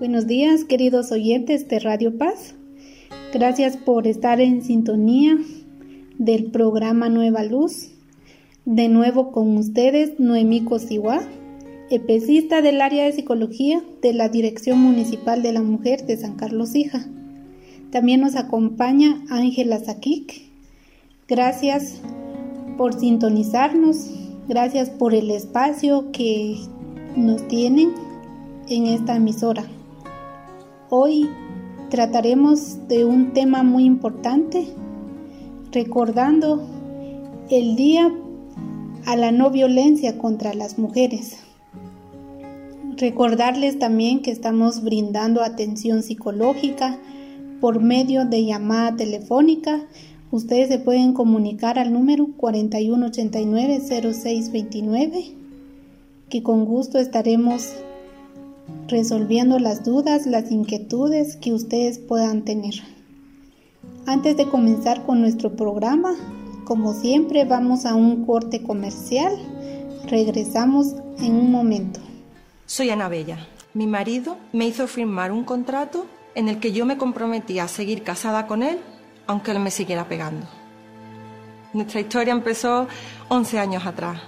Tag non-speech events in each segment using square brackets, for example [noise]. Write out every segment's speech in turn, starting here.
Buenos días, queridos oyentes de Radio Paz. Gracias por estar en sintonía del programa Nueva Luz. De nuevo con ustedes, Noemí Cosiguá, especialista del área de psicología de la Dirección Municipal de la Mujer de San Carlos Hija. También nos acompaña Ángela Saquic. Gracias por sintonizarnos, gracias por el espacio que nos tienen en esta emisora. Hoy trataremos de un tema muy importante, recordando el Día a la No Violencia contra las Mujeres. Recordarles también que estamos brindando atención psicológica por medio de llamada telefónica. Ustedes se pueden comunicar al número 4189-0629, que con gusto estaremos resolviendo las dudas, las inquietudes que ustedes puedan tener. Antes de comenzar con nuestro programa, como siempre vamos a un corte comercial. Regresamos en un momento. Soy Ana Bella. Mi marido me hizo firmar un contrato en el que yo me comprometía a seguir casada con él, aunque él me siguiera pegando. Nuestra historia empezó 11 años atrás.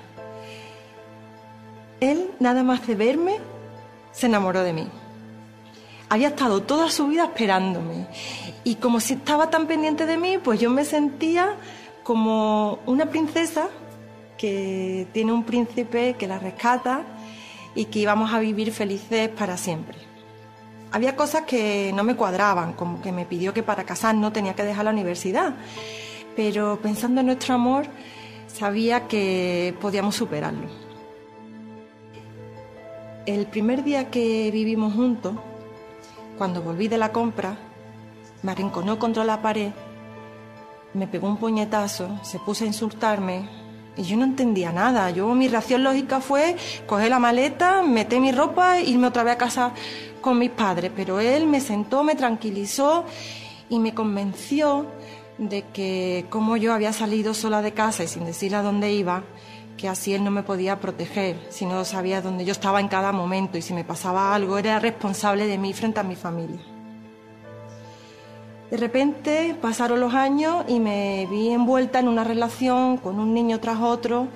Él, nada más de verme, se enamoró de mí. Había estado toda su vida esperándome. Y como si estaba tan pendiente de mí, pues yo me sentía como una princesa que tiene un príncipe que la rescata y que íbamos a vivir felices para siempre. Había cosas que no me cuadraban, como que me pidió que para casarnos tenía que dejar la universidad, pero pensando en nuestro amor sabía que podíamos superarlo. El primer día que vivimos juntos, cuando volví de la compra, me arrinconó contra la pared, me pegó un puñetazo, se puso a insultarme y yo no entendía nada. Yo mi reacción lógica fue coger la maleta, meter mi ropa e irme otra vez a casa con mis padres, pero él me sentó, me tranquilizó y me convenció de que como yo había salido sola de casa y sin decir a dónde iba, que así él no me podía proteger, si no sabía dónde yo estaba en cada momento y si me pasaba algo era responsable de mí frente a mi familia. De repente pasaron los años y me vi envuelta en una relación con un niño tras otro,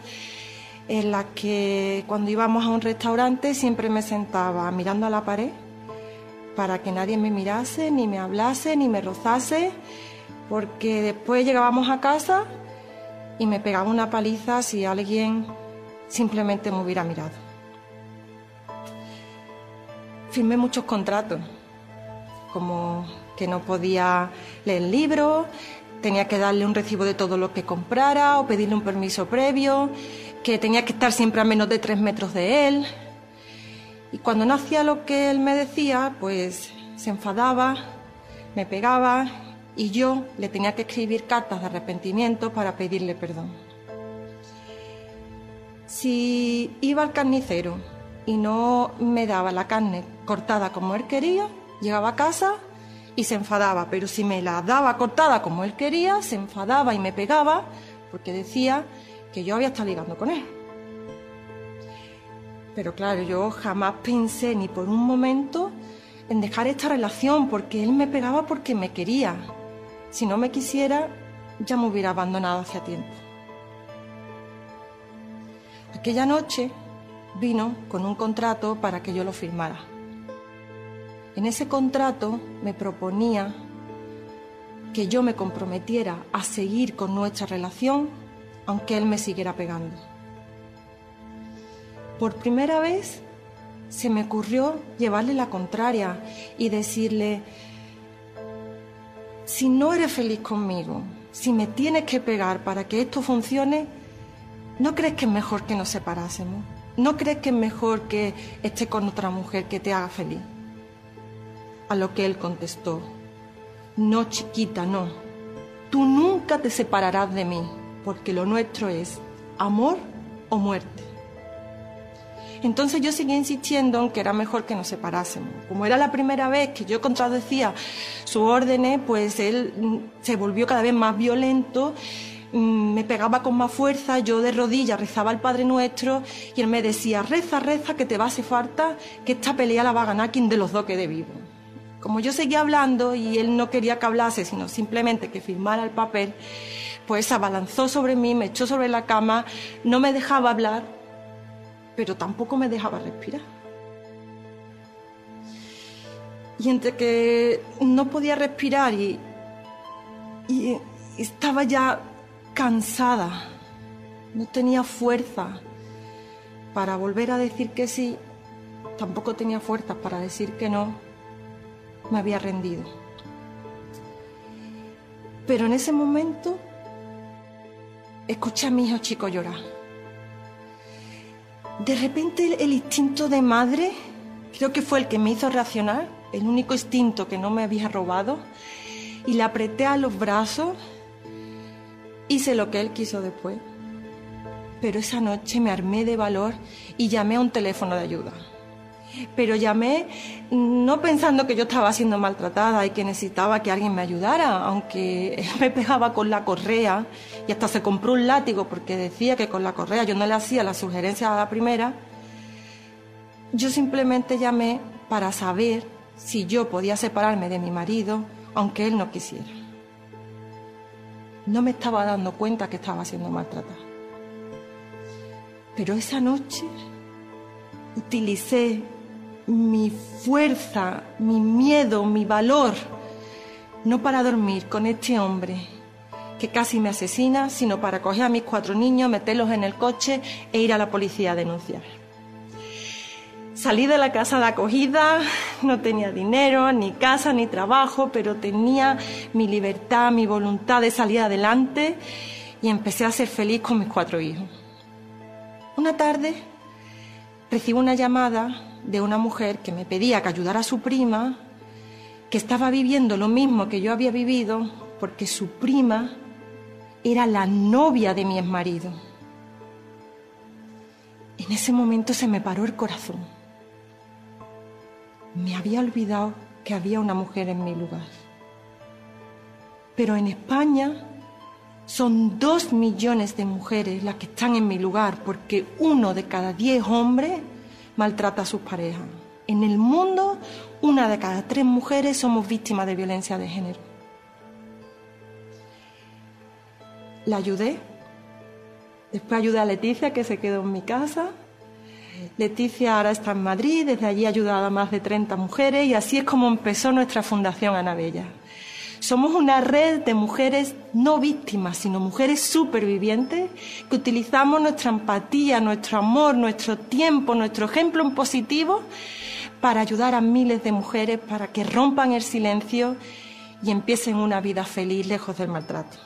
en la que cuando íbamos a un restaurante siempre me sentaba mirando a la pared para que nadie me mirase, ni me hablase, ni me rozase, porque después llegábamos a casa y me pegaba una paliza si alguien simplemente me hubiera mirado. Firmé muchos contratos, como que no podía leer libros, tenía que darle un recibo de todo lo que comprara o pedirle un permiso previo, que tenía que estar siempre a menos de tres metros de él. Y cuando no hacía lo que él me decía, pues se enfadaba, me pegaba y yo le tenía que escribir cartas de arrepentimiento para pedirle perdón. Si iba al carnicero y no me daba la carne cortada como él quería, llegaba a casa y se enfadaba, pero si me la daba cortada como él quería, se enfadaba y me pegaba porque decía que yo había estado ligando con él. Pero claro, yo jamás pensé ni por un momento en dejar esta relación porque él me pegaba porque me quería si no me quisiera, ya me hubiera abandonado hace tiempo. Aquella noche vino con un contrato para que yo lo firmara. En ese contrato me proponía que yo me comprometiera a seguir con nuestra relación aunque él me siguiera pegando. Por primera vez se me ocurrió llevarle la contraria y decirle, si no eres feliz conmigo, si me tienes que pegar para que esto funcione, ¿no crees que es mejor que nos separásemos? ¿No crees que es mejor que esté con otra mujer que te haga feliz? A lo que él contestó, no chiquita, no. Tú nunca te separarás de mí, porque lo nuestro es amor o muerte. Entonces yo seguía insistiendo en que era mejor que nos separásemos. Como era la primera vez que yo contradecía sus órdenes, pues él mm, se volvió cada vez más violento mm, me pegaba con más fuerza, yo de rodillas rezaba al Padre Nuestro y él me decía, reza, reza, que te va a hacer falta, que esta pelea la va a ganar quien de los dos quede vivo. Como yo seguía hablando y él no quería que hablase, sino simplemente que firmara el papel, pues se abalanzó sobre mí, me echó sobre la cama, no me dejaba hablar, pero tampoco me dejaba respirar. Y entre que no podía respirar y, y estaba ya cansada, no tenía fuerza para volver a decir que sí, tampoco tenía fuerza para decir que no, me había rendido. Pero en ese momento escuché a mi hijo chico llorar. De repente el, instinto de madre creo que fue el que me hizo reaccionar el único instinto que no me había robado, y le apreté a los brazos. Hice lo que él quiso después. Pero esa noche me armé de valor y llamé a un teléfono de ayuda. Pero llamé no pensando que yo estaba siendo maltratada y que necesitaba que alguien me ayudara, aunque él [laughs] me pegaba con la correa y hasta se compró un látigo porque decía que con la correa yo no le hacía la sugerencia a la primera. Yo simplemente llamé para saber si yo podía separarme de mi marido aunque él no quisiera. No me estaba dando cuenta que estaba siendo maltratada. Pero esa noche utilicé mi fuerza, mi miedo, mi valor, no para dormir con este hombre que casi me asesina, sino para coger a mis cuatro niños, meterlos en el coche e ir a la policía a denunciar. Salí de la casa de acogida, no tenía dinero, ni casa, ni trabajo, pero tenía mi libertad, mi voluntad de salir adelante y empecé a ser feliz con mis cuatro hijos. Una tarde recibo una llamada de una mujer que me pedía que ayudara a su prima, que estaba viviendo lo mismo que yo había vivido, porque su prima era la novia de mi exmarido. En ese momento se me paró el corazón me había olvidado que había una mujer en mi lugar. Pero en España son dos millones de mujeres las que están en mi lugar porque uno de cada diez hombres maltrata a sus parejas. En el mundo, una de cada tres mujeres somos víctimas de violencia de género. La ayudé. Después ayudé a Leticia, que se quedó en mi casa. Leticia ahora está en Madrid, desde allí ha ayudado a más de 30 mujeres y así es como empezó nuestra Fundación Anabella. Somos una red de mujeres no víctimas, sino mujeres supervivientes que utilizamos nuestra empatía, nuestro amor, nuestro tiempo, nuestro ejemplo en positivo para ayudar a miles de mujeres para que rompan el silencio y empiecen una vida feliz lejos del maltrato.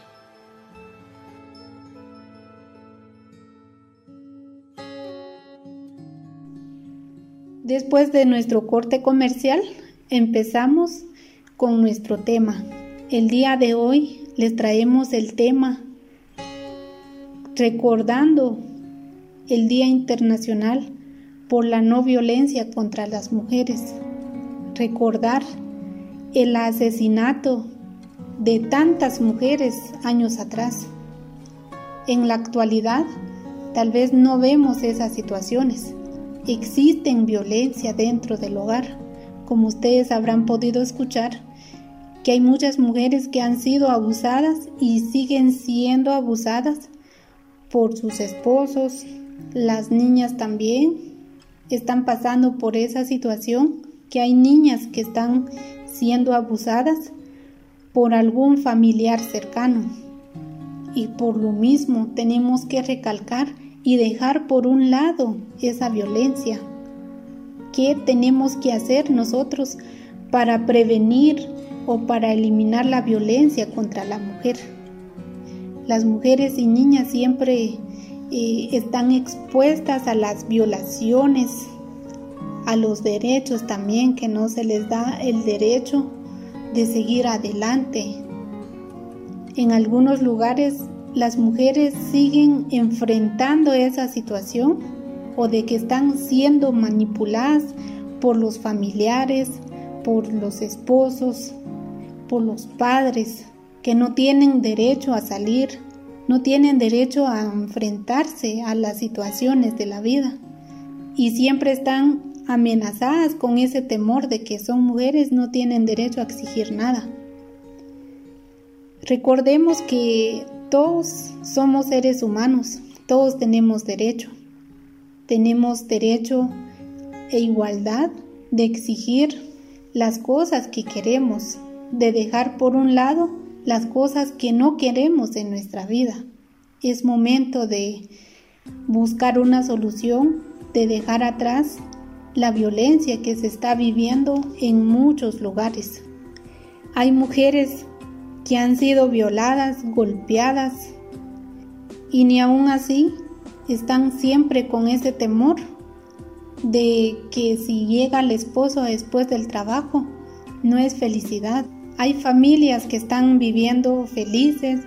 Después de nuestro corte comercial, empezamos con nuestro tema. El día de hoy les traemos el tema recordando el Día Internacional por la no violencia contra las mujeres. Recordar el asesinato de tantas mujeres años atrás. En la actualidad, tal vez no vemos esas situaciones existen violencia dentro del hogar. Como ustedes habrán podido escuchar, que hay muchas mujeres que han sido abusadas y siguen siendo abusadas por sus esposos. Las niñas también están pasando por esa situación, que hay niñas que están siendo abusadas por algún familiar cercano. Y por lo mismo tenemos que recalcar y dejar por un lado esa violencia. ¿Qué tenemos que hacer nosotros para prevenir o para eliminar la violencia contra la mujer? Las mujeres y niñas siempre eh, están expuestas a las violaciones, a los derechos también, que no se les da el derecho de seguir adelante. En algunos lugares las mujeres siguen enfrentando esa situación o de que están siendo manipuladas por los familiares, por los esposos, los padres que no tienen derecho a salir no tienen derecho a enfrentarse a las situaciones de la vida y siempre están amenazadas con ese temor de que son mujeres, no tienen derecho a exigir nada. Recordemos que todos somos seres humanos, todos tenemos derecho. Tenemos derecho e igualdad de exigir las cosas que queremos, de dejar por un lado las cosas que no queremos en nuestra vida. Es momento de buscar una solución, de dejar atrás la violencia que se está viviendo en muchos lugares. Hay mujeres que han sido violadas, golpeadas y ni aún así están siempre con ese temor de que si llega el esposo después del trabajo no es felicidad. Hay familias que están viviendo felices.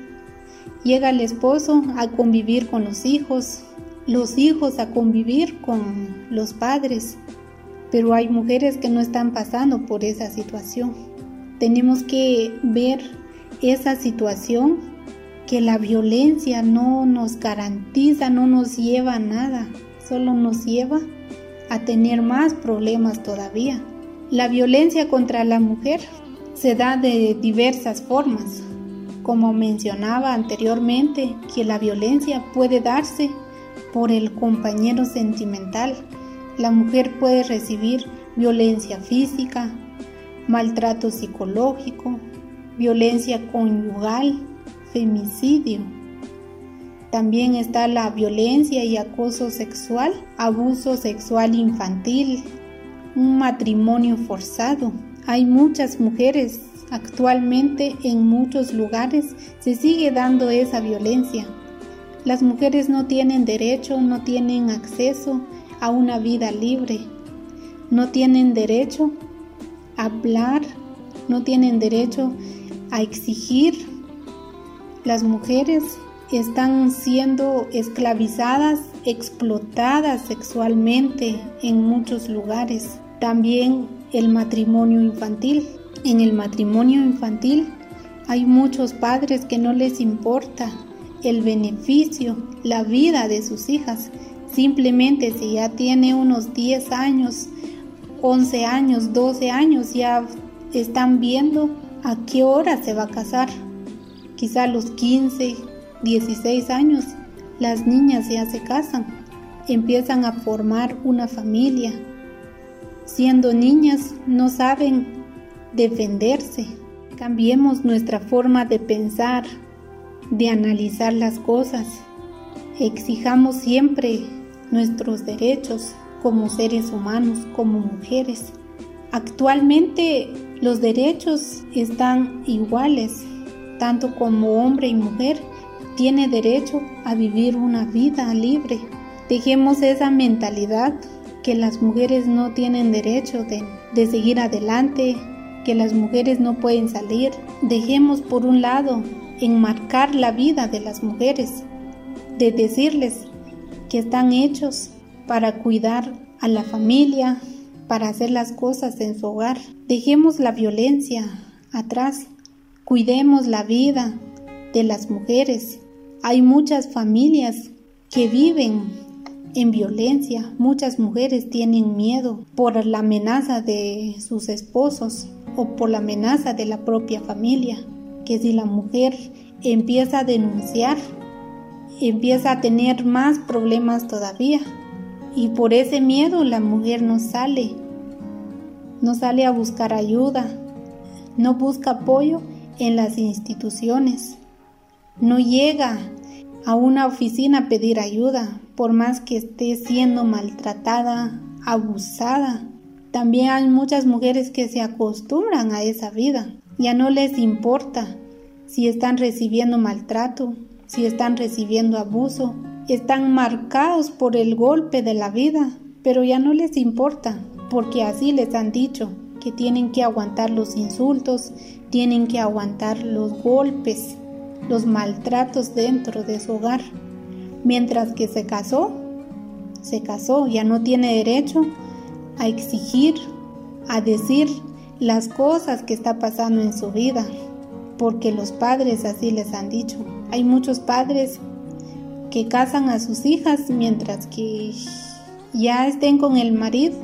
Llega el esposo a convivir con los hijos, los hijos a convivir con los padres, pero hay mujeres que no están pasando por esa situación. Tenemos que ver esa situación que la violencia no nos garantiza, no nos lleva a nada, solo nos lleva a tener más problemas todavía. La violencia contra la mujer se da de diversas formas. Como mencionaba anteriormente, que la violencia puede darse por el compañero sentimental. La mujer puede recibir violencia física, maltrato psicológico, violencia conyugal, femicidio. También está la violencia y acoso sexual, abuso sexual infantil, un matrimonio forzado. Hay muchas mujeres actualmente en muchos lugares se sigue dando esa violencia. Las mujeres no tienen derecho, no tienen acceso a una vida libre, no tienen derecho a hablar, no tienen derecho a exigir las mujeres están siendo esclavizadas, explotadas sexualmente en muchos lugares. También el matrimonio infantil. En el matrimonio infantil hay muchos padres que no les importa el beneficio, la vida de sus hijas. Simplemente si ya tiene unos 10 años, 11 años, 12 años, ya están viendo a qué hora se va a casar Quizá a los 15, 16 años, las niñas ya se casan, empiezan a formar una familia. Siendo niñas no saben defenderse. Cambiemos nuestra forma de pensar, de analizar las cosas. Exijamos siempre nuestros derechos como seres humanos, como mujeres. Actualmente los derechos están iguales tanto como hombre y mujer, tiene derecho a vivir una vida libre. Dejemos esa mentalidad que las mujeres no tienen derecho de, de seguir adelante, que las mujeres no pueden salir. Dejemos por un lado enmarcar la vida de las mujeres, de decirles que están hechos para cuidar a la familia, para hacer las cosas en su hogar. Dejemos la violencia atrás Cuidemos la vida de las mujeres. Hay muchas familias que viven en violencia. Muchas mujeres tienen miedo por la amenaza de sus esposos o por la amenaza de la propia familia. Que si la mujer empieza a denunciar, empieza a tener más problemas todavía. Y por ese miedo la mujer no sale, no sale a buscar ayuda, no busca apoyo en las instituciones. No llega a una oficina a pedir ayuda, por más que esté siendo maltratada, abusada. También hay muchas mujeres que se acostumbran a esa vida. Ya no les importa si están recibiendo maltrato, si están recibiendo abuso. Están marcados por el golpe de la vida, pero ya no les importa, porque así les han dicho que tienen que aguantar los insultos, tienen que aguantar los golpes, los maltratos dentro de su hogar. Mientras que se casó, se casó, ya no tiene derecho a exigir, a decir las cosas que está pasando en su vida. porque los padres así les han dicho. Hay muchos padres que casan a sus hijas mientras que ya estén con el marido,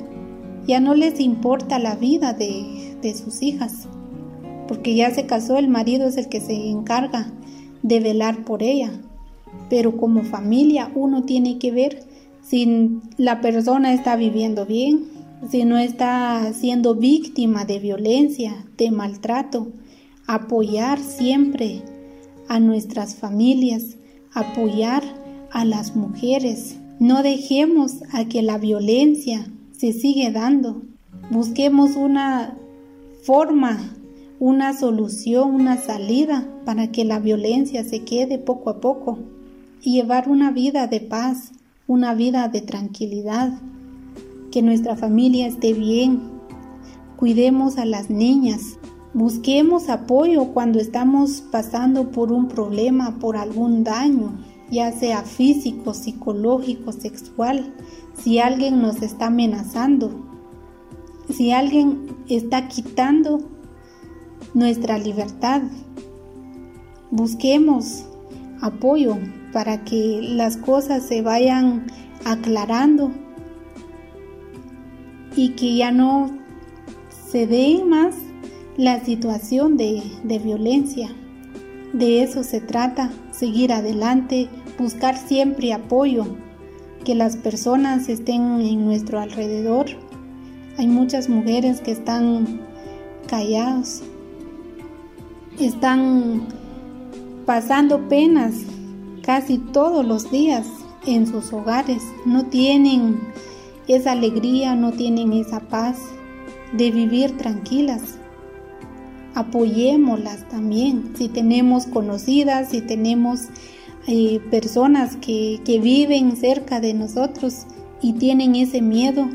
ya no les importa la vida de, de sus hijas, porque ya se casó, el marido es el que se encarga de velar por ella. Pero como familia uno tiene que ver si la persona está viviendo bien, si no está siendo víctima de violencia, de maltrato, apoyar siempre a nuestras familias, apoyar a las mujeres. No dejemos a que la violencia se siga dando. Busquemos una forma, una solución, una salida para que la violencia se quede poco a poco y llevar una vida de paz, una vida de tranquilidad, que nuestra familia esté bien. Cuidemos a las niñas, busquemos apoyo cuando estamos pasando por un problema, por algún daño, ya sea físico, psicológico, sexual, si alguien nos está amenazando, si alguien está quitando nuestra libertad. Busquemos apoyo para que las cosas se vayan aclarando y que ya no se dé más la situación de, de violencia. De eso se trata, seguir adelante, buscar siempre apoyo, que las personas estén en nuestro alrededor. Hay muchas mujeres que están calladas, están pasando penas casi todos los días en sus hogares, no tienen esa alegría, no tienen esa paz de vivir tranquilas. Apoyémoslas también, si tenemos conocidas, si tenemos eh, personas que, que viven cerca de nosotros y tienen ese miedo,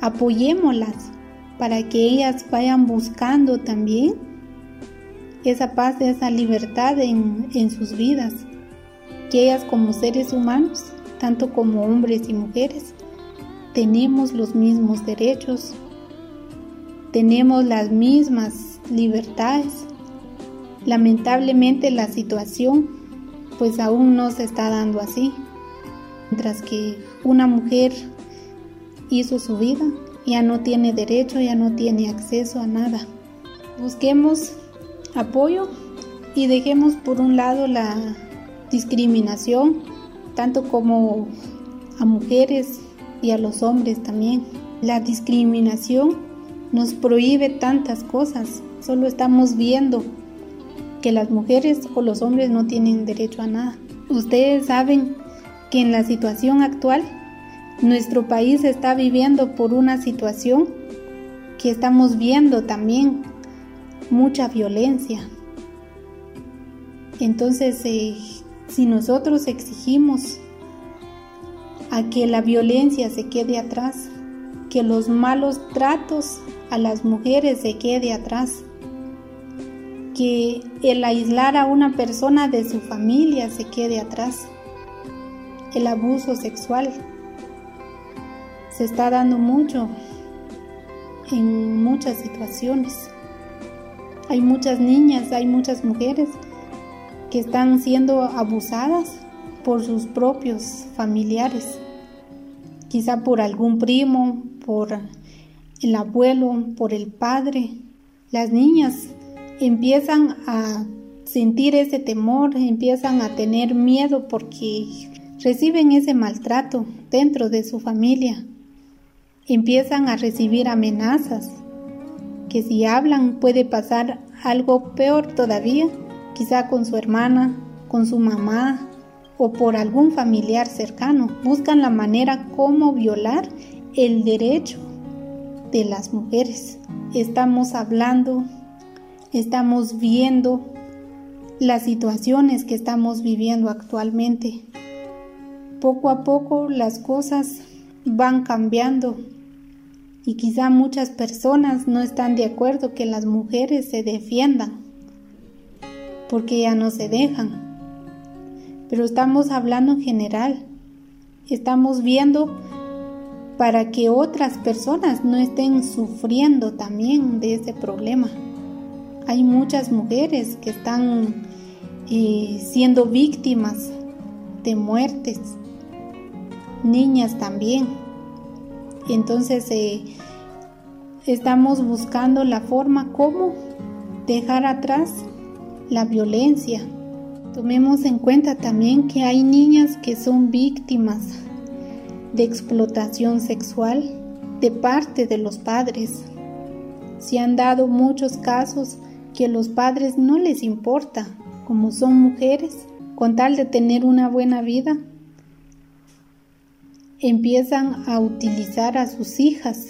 apoyémoslas para que ellas vayan buscando también esa paz, esa libertad en, en sus vidas, que ellas como seres humanos, tanto como hombres y mujeres, tenemos los mismos derechos, tenemos las mismas libertades. Lamentablemente la situación pues aún no se está dando así. Mientras que una mujer hizo su vida, ya no tiene derecho, ya no tiene acceso a nada. Busquemos apoyo y dejemos por un lado la discriminación, tanto como a mujeres y a los hombres también. La discriminación nos prohíbe tantas cosas. Solo estamos viendo que las mujeres o los hombres no tienen derecho a nada. Ustedes saben que en la situación actual nuestro país está viviendo por una situación que estamos viendo también mucha violencia. Entonces, eh, si nosotros exigimos a que la violencia se quede atrás, que los malos tratos a las mujeres se quede atrás, que el aislar a una persona de su familia se quede atrás, el abuso sexual se está dando mucho en muchas situaciones. Hay muchas niñas, hay muchas mujeres que están siendo abusadas por sus propios familiares, quizá por algún primo, por el abuelo, por el padre. Las niñas empiezan a sentir ese temor, empiezan a tener miedo porque reciben ese maltrato dentro de su familia. Empiezan a recibir amenazas, que si hablan puede pasar algo peor todavía, quizá con su hermana, con su mamá, o por algún familiar cercano. Buscan la manera como violar el derecho de las mujeres. Estamos hablando, estamos viendo las situaciones que estamos viviendo actualmente. Poco a poco las cosas van cambiando y quizá muchas personas no están de acuerdo que las mujeres se defiendan porque ya no se dejan pero estamos hablando en general. Estamos viendo para que otras personas no estén sufriendo también de ese problema. Hay muchas mujeres que están eh, siendo víctimas de muertes, niñas también. Entonces eh, estamos buscando la forma como dejar atrás la violencia. Tomemos en cuenta también que hay niñas que son víctimas de explotación sexual de parte de los padres. Se han dado muchos casos que los padres no les importa, como son mujeres, con tal de tener una buena vida, empiezan a utilizar a sus hijas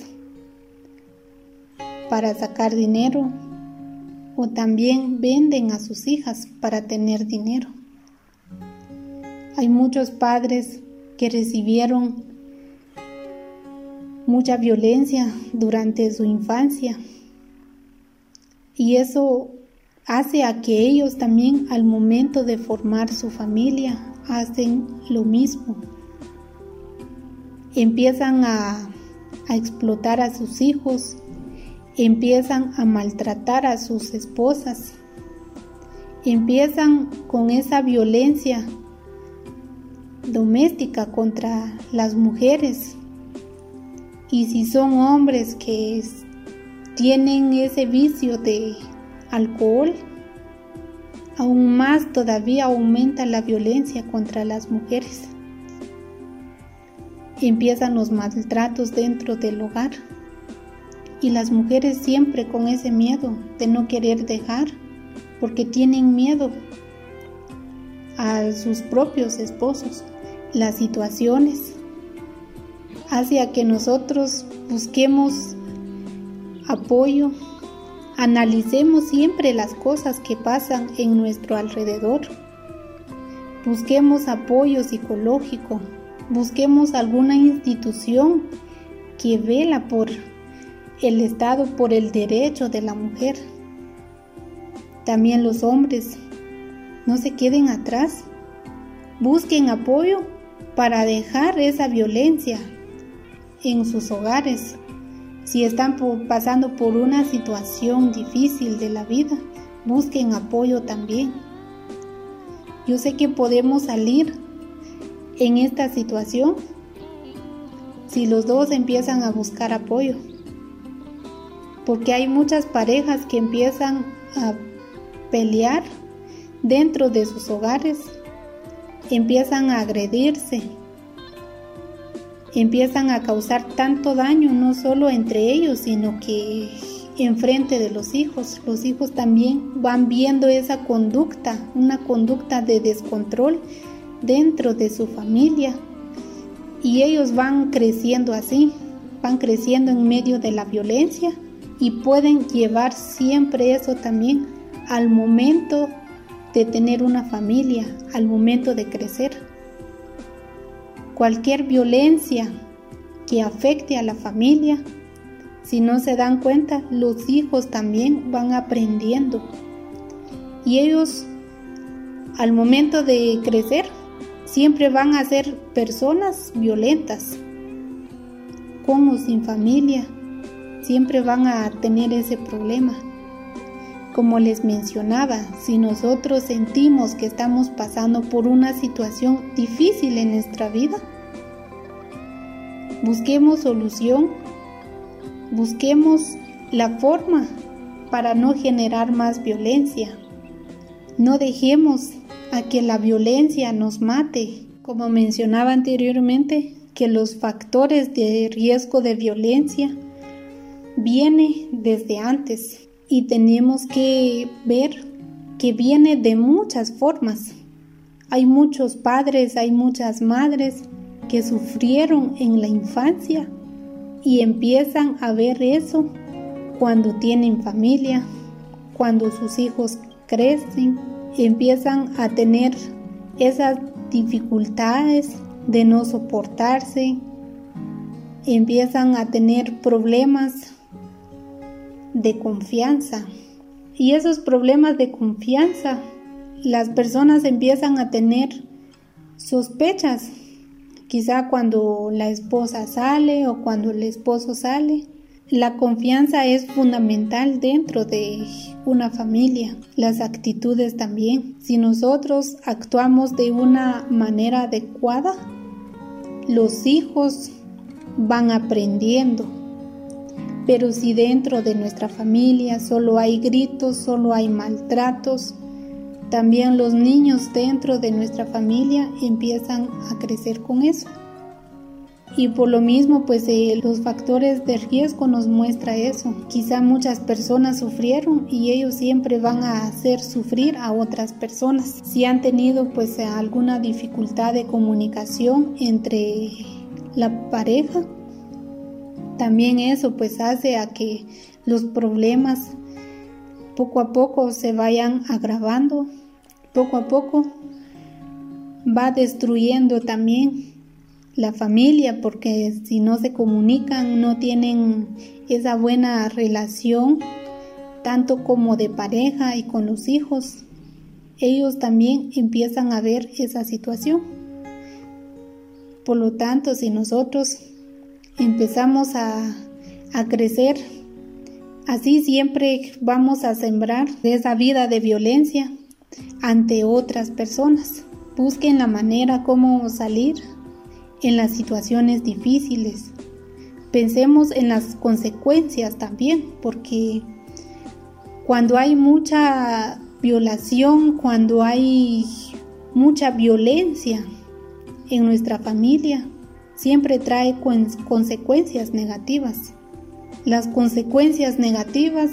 para sacar dinero o también venden a sus hijas para tener dinero. Hay muchos padres que recibieron mucha violencia durante su infancia y eso hace a que ellos también al momento de formar su familia hacen lo mismo. Empiezan a, a explotar a sus hijos, empiezan a maltratar a sus esposas, empiezan con esa violencia doméstica contra las mujeres. Y si son hombres que tienen ese vicio de alcohol, aún más todavía aumenta la violencia contra las mujeres. Empiezan los maltratos dentro del hogar y las mujeres siempre con ese miedo de no querer dejar porque tienen miedo a sus propios esposos. Las situaciones hacia que nosotros busquemos apoyo, analicemos siempre las cosas que pasan en nuestro alrededor. Busquemos apoyo psicológico, busquemos alguna institución que vela por el Estado por el derecho de la mujer. También los hombres no se queden atrás, busquen apoyo para dejar esa violencia en sus hogares. Si están pasando por una situación difícil de la vida, busquen apoyo también. Yo sé que podemos salir en esta situación si los dos empiezan a buscar apoyo porque hay muchas parejas que empiezan a pelear dentro de sus hogares, empiezan a agredirse, empiezan a causar tanto daño no solo entre ellos, sino que en frente de los hijos. Los hijos también van viendo esa conducta, una conducta de descontrol dentro de su familia. Y ellos van creciendo así, van creciendo en medio de la violencia y pueden llevar siempre eso también al momento de tener una familia, al momento de crecer. Cualquier violencia que afecte a la familia, si no se dan cuenta, los hijos también van aprendiendo. Y ellos, al momento de crecer, siempre van a ser personas violentas, con o sin familia, siempre van a tener ese problema. Como les mencionaba, si nosotros sentimos que estamos pasando por una situación difícil en nuestra vida, busquemos solución, busquemos la forma para no generar más violencia. No dejemos a que la violencia nos mate. Como mencionaba anteriormente, que los factores de riesgo de violencia viene desde antes y tenemos que ver que viene de muchas formas. Hay muchos padres, hay muchas madres que sufrieron en la infancia y empiezan a ver eso cuando tienen familia, cuando sus hijos crecen, empiezan a tener esas dificultades de no soportarse, empiezan a tener problemas de confianza. Y esos problemas de confianza, las personas empiezan a tener sospechas. Quizá cuando la esposa sale o cuando el esposo sale, La confianza es fundamental dentro de una familia, las actitudes también. Si nosotros actuamos de una manera adecuada, los hijos van aprendiendo. Pero si dentro de nuestra familia solo hay gritos, solo hay maltratos, también los niños dentro de nuestra familia empiezan a crecer con eso. Y por lo mismo, pues eh, los factores de riesgo nos muestra eso. Quizá muchas personas sufrieron y ellos siempre van a hacer sufrir a otras personas. Si han tenido pues alguna dificultad de comunicación entre la pareja, también eso pues hace a que los problemas poco a poco se vayan agravando, poco a poco va destruyendo también la familia, porque si no se comunican, no tienen esa buena relación, tanto como de pareja y con los hijos, ellos también empiezan a ver esa situación. Por lo tanto, si nosotros empezamos a, a crecer, así siempre vamos a sembrar esa vida de violencia ante otras personas. Busquen la manera como salir en las situaciones difíciles. Pensemos en las consecuencias también, porque cuando hay mucha violación, cuando hay mucha violencia en nuestra familia, siempre trae consecuencias negativas. Las consecuencias negativas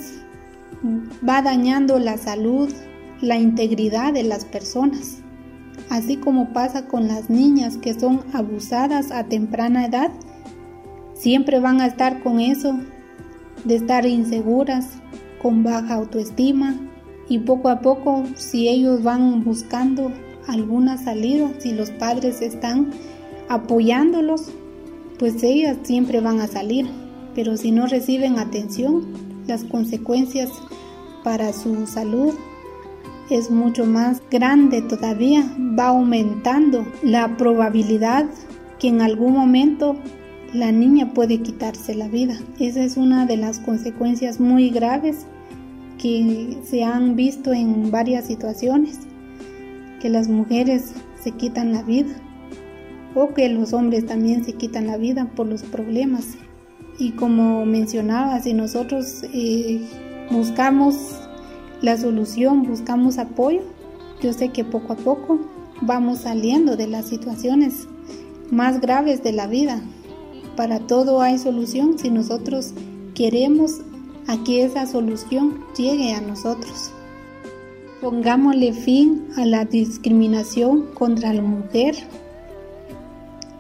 va dañando la salud, la integridad de las personas así como pasa con las niñas que son abusadas a temprana edad, siempre van a estar con eso de estar inseguras, con baja autoestima y poco a poco si ellos van buscando alguna salida, si los padres están apoyándolos, pues ellas siempre van a salir, pero si no reciben atención, las consecuencias para su salud es mucho más grande todavía, va aumentando la probabilidad que en algún momento la niña puede quitarse la vida. Esa es una de las consecuencias muy graves que se han visto en varias situaciones, que las mujeres se quitan la vida o que los hombres también se quitan la vida por los problemas. Y como mencionaba, si nosotros eh, buscamos la solución, buscamos apoyo. Yo sé que poco a poco vamos saliendo de las situaciones más graves de la vida. Para todo hay solución si nosotros queremos a que esa solución llegue a nosotros. Pongámosle fin a la discriminación contra la mujer,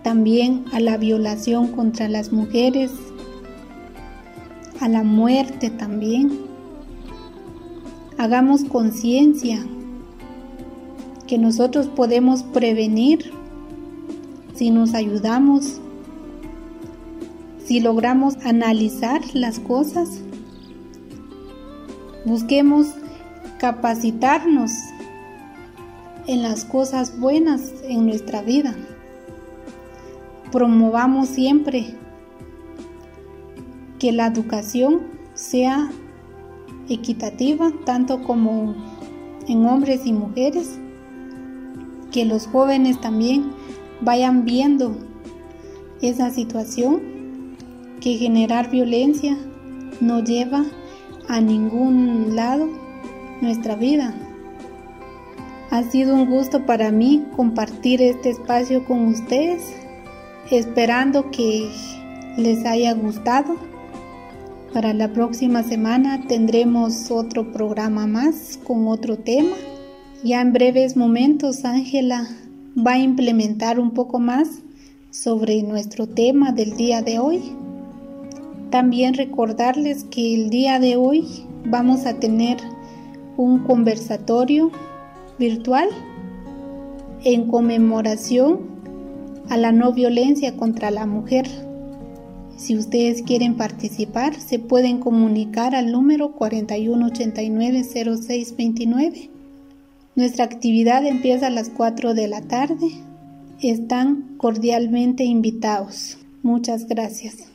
también a la violación contra las mujeres, a la muerte también hagamos conciencia que nosotros podemos prevenir si nos ayudamos, si logramos analizar las cosas, busquemos capacitarnos en las cosas buenas en nuestra vida. Promovamos siempre que la educación sea equitativa, tanto como en hombres y mujeres, que los jóvenes también vayan viendo esa situación, que generar violencia no lleva a ningún lado nuestra vida. Ha sido un gusto para mí compartir este espacio con ustedes, esperando que les haya gustado para la próxima semana tendremos otro programa más con otro tema. Ya en breves momentos Ángela va a implementar un poco más sobre nuestro tema del día de hoy. También recordarles que el día de hoy vamos a tener un conversatorio virtual en conmemoración a la no violencia contra la mujer. Si ustedes quieren participar, se pueden comunicar al número 4189-0629. Nuestra actividad empieza a las 4 de la tarde. Están cordialmente invitados. Muchas gracias.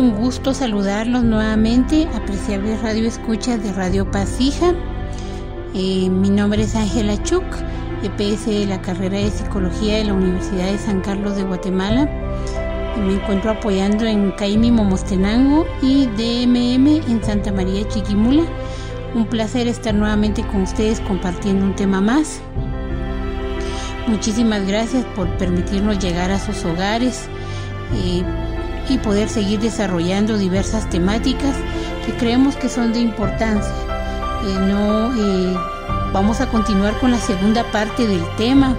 Un gusto saludarlos nuevamente, apreciables radio escuchas de Radio Pasija. Eh, mi nombre es Ángela Chuk, EPS de la carrera de Psicología de la Universidad de San Carlos de Guatemala. Me encuentro apoyando en Caimi Momostenango y DMM en Santa María Chiquimula. Un placer estar nuevamente con ustedes compartiendo un tema más. Muchísimas gracias por permitirnos llegar a sus hogares. Eh, y poder seguir desarrollando diversas temáticas que creemos que son de importancia. Eh, no, eh, vamos a continuar con la segunda parte del tema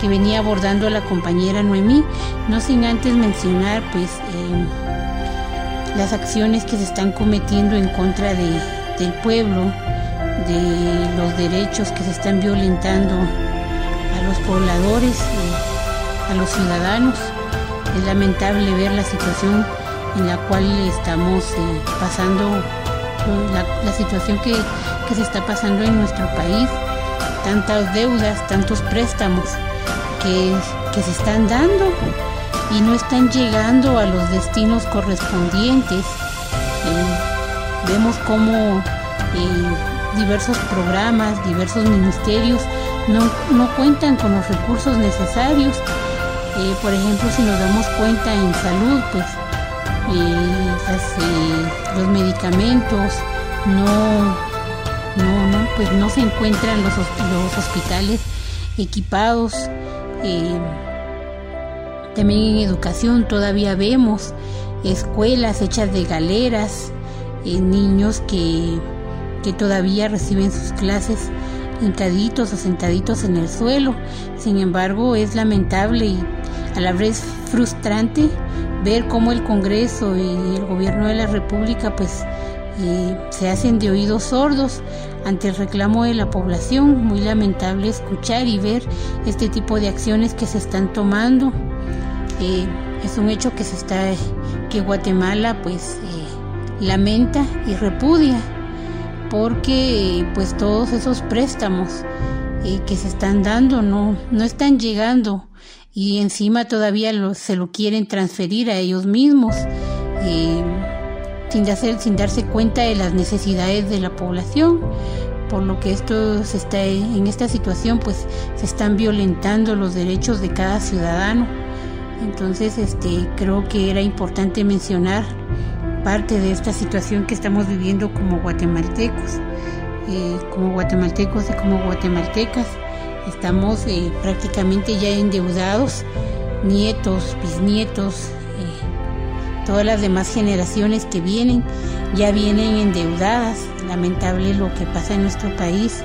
que venía abordando la compañera Noemí, no sin antes mencionar pues eh, las acciones que se están cometiendo en contra de, del pueblo, de los derechos que se están violentando a los pobladores, a los ciudadanos. Es lamentable ver la situación en la cual estamos eh, pasando, la, situación que, se está pasando en nuestro país, tantas deudas, tantos préstamos que, se están dando y no están llegando a los destinos correspondientes. Eh, vemos cómo eh, diversos programas, diversos ministerios no, no cuentan con los recursos necesarios eh, por ejemplo, si nos damos cuenta en salud, pues eh, eh, los medicamentos no, no, no, pues no se encuentran los, los hospitales equipados. también en educación todavía vemos escuelas hechas de galeras, niños que, que todavía reciben sus clases hincaditos o sentaditos en el suelo. Sin embargo, es lamentable y a la vez frustrante ver cómo el Congreso y el gobierno de la República pues eh, se hacen de oídos sordos ante el reclamo de la población. Muy lamentable escuchar y ver este tipo de acciones que se están tomando. Eh, es un hecho que se está que Guatemala pues eh, lamenta y repudia porque pues todos esos préstamos que se están dando no no están llegando y encima todavía se lo quieren transferir a ellos mismos eh, sin, hacer, sin darse cuenta de las necesidades de la población por lo que esto se está en esta situación pues se están violentando los derechos de cada ciudadano. Entonces este creo que era importante mencionar parte de esta situación que estamos viviendo como guatemaltecos eh, como guatemaltecos y como guatemaltecas Estamos eh, prácticamente ya endeudados, nietos, bisnietos, eh, todas las demás generaciones que vienen ya vienen endeudadas. Lamentable lo que pasa en nuestro país,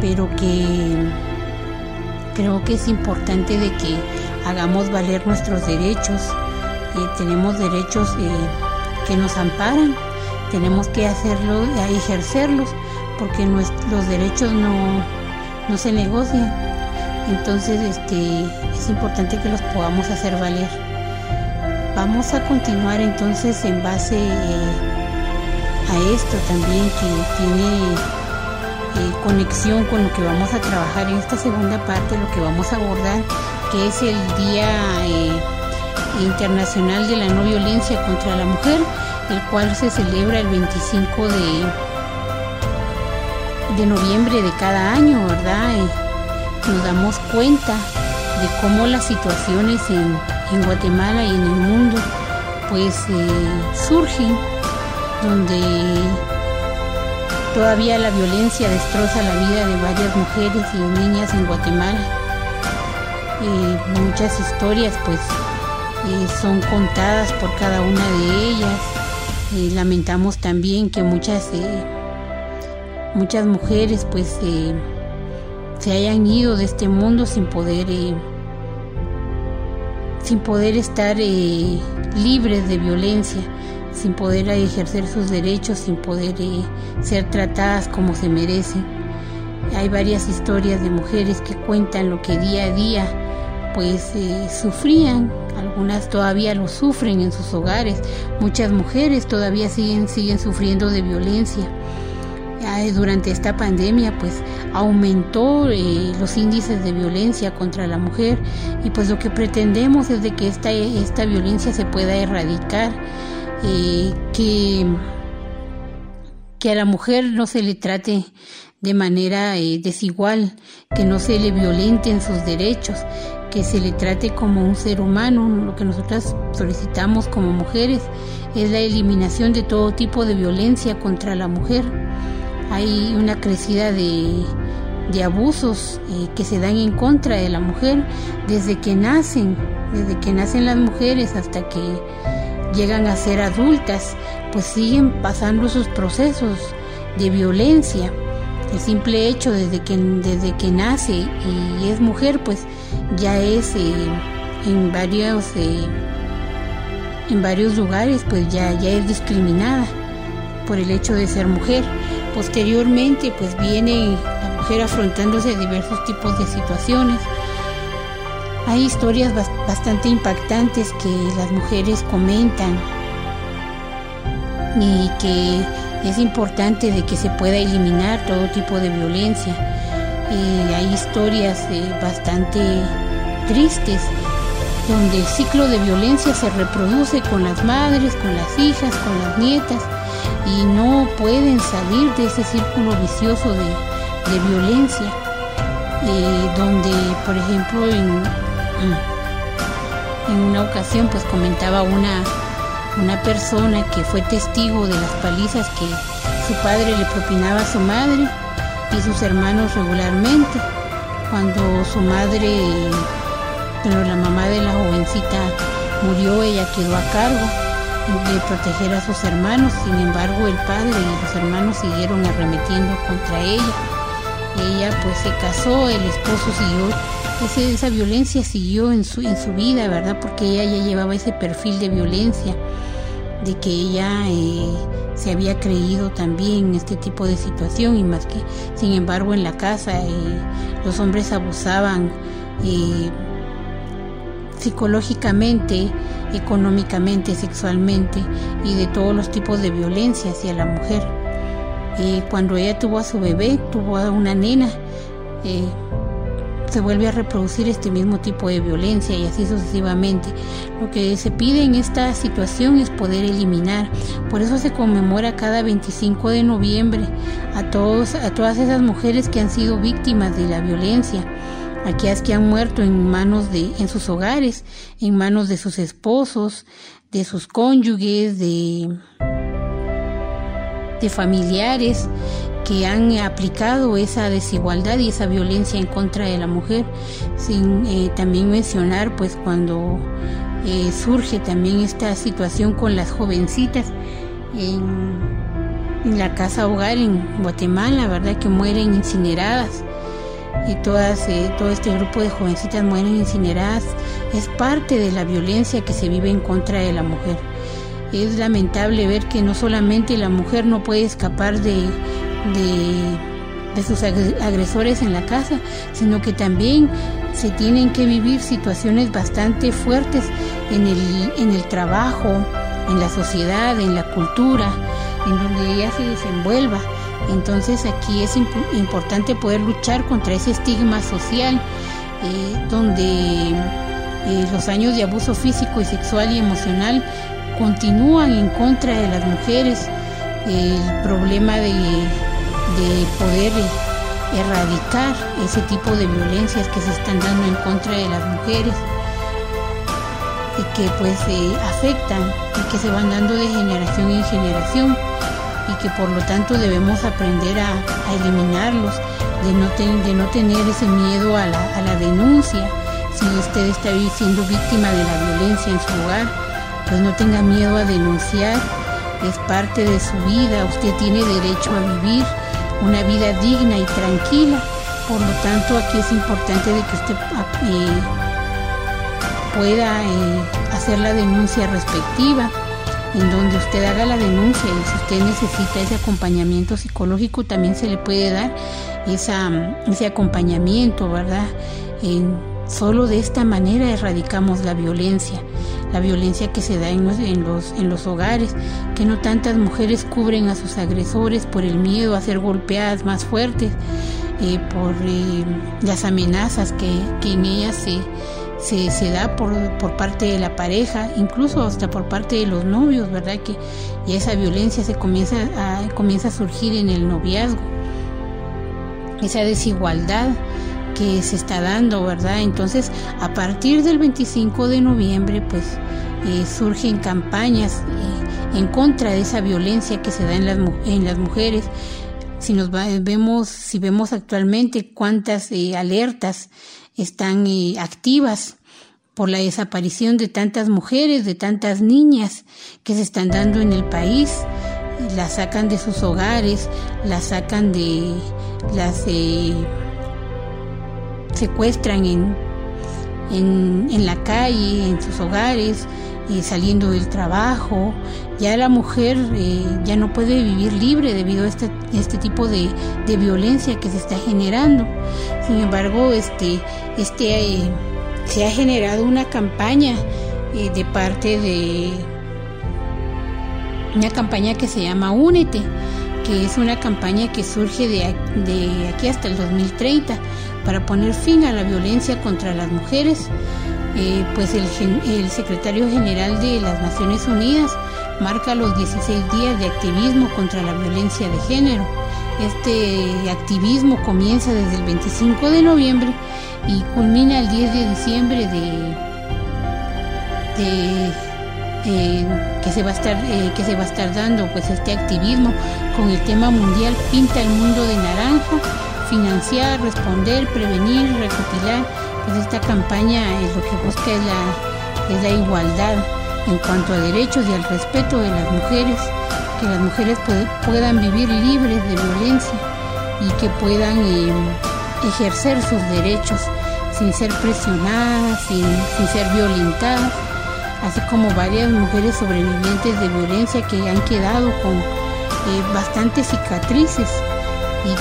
pero que creo que es importante de que hagamos valer nuestros derechos. Eh, tenemos derechos que nos amparan, tenemos que hacerlo, ejercerlos, porque los derechos no, no se negocia. Entonces, este, es importante que los podamos hacer valer. Vamos a continuar entonces en base eh, a esto también que tiene eh, conexión con lo que vamos a trabajar en esta segunda parte, lo que vamos a abordar, que es el Día eh, Internacional de la No Violencia contra la Mujer, el cual se celebra el 25 de de noviembre de cada año, ¿verdad? nos damos cuenta de cómo las situaciones en, Guatemala y en el mundo pues eh, surgen, donde todavía la violencia destroza la vida de varias mujeres y niñas en Guatemala. Eh, muchas historias pues eh, son contadas por cada una de ellas. lamentamos también que muchas muchas mujeres pues eh, se hayan ido de este mundo sin poder eh, sin poder estar eh, libres de violencia sin poder ejercer sus derechos sin poder ser tratadas como se merecen. Hay varias historias de mujeres que cuentan lo que día a día pues sufrían. Algunas todavía lo sufren en sus hogares. Muchas mujeres todavía siguen siguen sufriendo de violencia durante esta pandemia pues aumentó eh, los índices de violencia contra la mujer y pues lo que pretendemos es de que esta, esta violencia se pueda erradicar eh, que, que a la mujer no se le trate de manera eh, desigual, que no se le violenten sus derechos, que se le trate como un ser humano. Lo que nosotras solicitamos como mujeres es la eliminación de todo tipo de violencia contra la mujer. Hay una crecida de, de abusos eh, que se dan en contra de la mujer desde que nacen, desde que nacen las mujeres hasta que llegan a ser adultas, pues siguen pasando sus procesos de violencia. El simple hecho desde que, desde que nace y es mujer, pues ya es eh, en varios eh, en varios lugares, pues ya, ya es discriminada por el hecho de ser mujer. Posteriormente, pues viene la mujer afrontándose a diversos tipos de situaciones. Hay historias bastante impactantes que las mujeres comentan y que es importante de que se pueda eliminar todo tipo de violencia. Eh, hay historias eh, bastante tristes donde el ciclo de violencia se reproduce con las madres, con las hijas, con las nietas y no pueden salir de ese círculo vicioso de, violencia, eh, donde por ejemplo en, en una ocasión pues comentaba una, una persona que fue testigo de las palizas que su padre le propinaba a su madre y sus hermanos regularmente. Cuando su madre, pero la mamá de la jovencita murió, ella quedó a cargo de proteger a sus hermanos, sin embargo el padre y los hermanos siguieron arremetiendo contra ella. Ella pues se casó, el esposo siguió, esa violencia siguió en su, en su vida, ¿verdad? Porque ella ya llevaba ese perfil de violencia, de que ella eh, se había creído también en este tipo de situación y más que, sin embargo, en la casa eh, los hombres abusaban eh, psicológicamente, económicamente, sexualmente y de todos los tipos de violencia hacia la mujer. Eh, cuando ella tuvo a su bebé, tuvo a una nena, se vuelve a reproducir este mismo tipo de violencia y así sucesivamente. Lo que se pide en esta situación es poder eliminar. Por eso se conmemora cada 25 de noviembre a todas esas mujeres que han sido víctimas de la violencia aquellas que han muerto en manos de en sus hogares, en manos de sus esposos, de sus cónyuges, de de familiares que han aplicado esa desigualdad y esa violencia en contra de la mujer, sin eh, también mencionar pues cuando eh, surge también esta situación con las jovencitas en, la casa hogar en Guatemala, ¿verdad? Que mueren incineradas y todas, eh, todo este grupo de jovencitas mueren incineradas, es parte de la violencia que se vive en contra de la mujer. Es lamentable ver que no solamente la mujer no puede escapar de, de, sus agresores en la casa, sino que también se tienen que vivir situaciones bastante fuertes en el, en el trabajo, en la sociedad, en la cultura, en donde ella se desenvuelva. Entonces aquí es importante poder luchar contra ese estigma social eh, donde eh, los años de abuso físico y sexual y emocional continúan en contra de las mujeres, el problema de, poder erradicar ese tipo de violencias que se están dando en contra de las mujeres y que pues eh, afectan y que se van dando de generación en generación y que por lo tanto debemos aprender a, eliminarlos, de no, de no tener ese miedo a la, a la denuncia. Si usted está siendo víctima de la violencia en su hogar pues no tenga miedo a denunciar, es parte de su vida, usted tiene derecho a vivir una vida digna y tranquila, por lo tanto aquí es importante de que usted eh, pueda eh, hacer la denuncia respectiva, en donde usted haga la denuncia y si usted necesita ese acompañamiento psicológico también se le puede dar esa, ese acompañamiento, ¿verdad? solo de esta manera erradicamos la violencia la violencia que se da en los, en los, en los hogares, que no tantas mujeres cubren a sus agresores por el miedo a ser golpeadas más fuertes, eh, por eh, las amenazas que, en ellas se, se, se da por, por, parte de la pareja, incluso hasta por parte de los novios, ¿verdad? Que ya esa violencia se comienza a, comienza a surgir en el noviazgo. Esa desigualdad que se está dando, ¿verdad? Entonces, a partir del 25 de noviembre, pues eh, surgen campañas eh, en contra de esa violencia que se da en las, en las mujeres. Si nos vemos, si vemos actualmente cuántas eh, alertas están activas por la desaparición de tantas mujeres, de tantas niñas que se están dando en el país, las sacan de sus hogares, las sacan de las secuestran en, en, la calle, en sus hogares, eh, saliendo del trabajo. Ya la mujer eh, ya no puede vivir libre debido a este, este tipo de, de, violencia que se está generando. Sin embargo, este, este, eh, se ha generado una campaña de parte de una campaña que se llama Únete, que es una campaña que surge de, de aquí hasta el 2030 para poner fin a la violencia contra las mujeres, pues el, el, secretario general de las Naciones Unidas marca los 16 días de activismo contra la violencia de género. Este activismo comienza desde el 25 de noviembre y culmina el 10 de diciembre de, eh, que se va a estar eh, que se va a estar dando pues este activismo con el tema mundial pinta el mundo de naranja financiar, responder, prevenir, recopilar. Esta campaña es lo que busca es la, igualdad en cuanto a derechos y al respeto de las mujeres, que las mujeres puedan vivir libres de violencia y que puedan eh, ejercer sus derechos sin ser presionadas, sin, ser violentadas, así como varias mujeres sobrevivientes de violencia que han quedado con eh, bastantes cicatrices y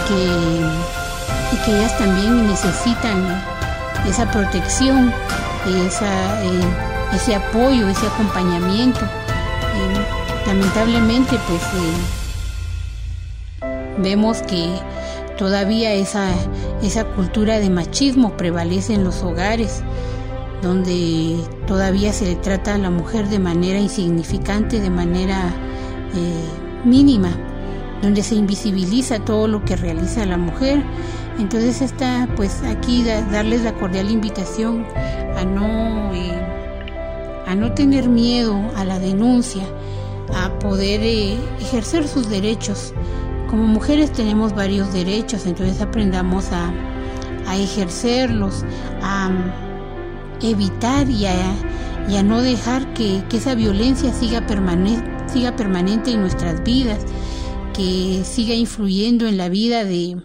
que ellas también necesitan esa protección, esa, eh, ese apoyo, ese acompañamiento. Eh, lamentablemente, pues eh, vemos que todavía esa, esa cultura de machismo prevalece en los hogares, donde todavía se le trata a la mujer de manera insignificante, de manera mínima, donde se invisibiliza todo lo que realiza la mujer entonces está pues aquí darles la cordial invitación a no, eh, a no tener miedo a la denuncia, a poder eh, ejercer sus derechos. Como mujeres tenemos varios derechos, entonces aprendamos a, ejercerlos, a evitar y a, no dejar que, esa violencia siga permanente en nuestras vidas, que siga influyendo en la vida de,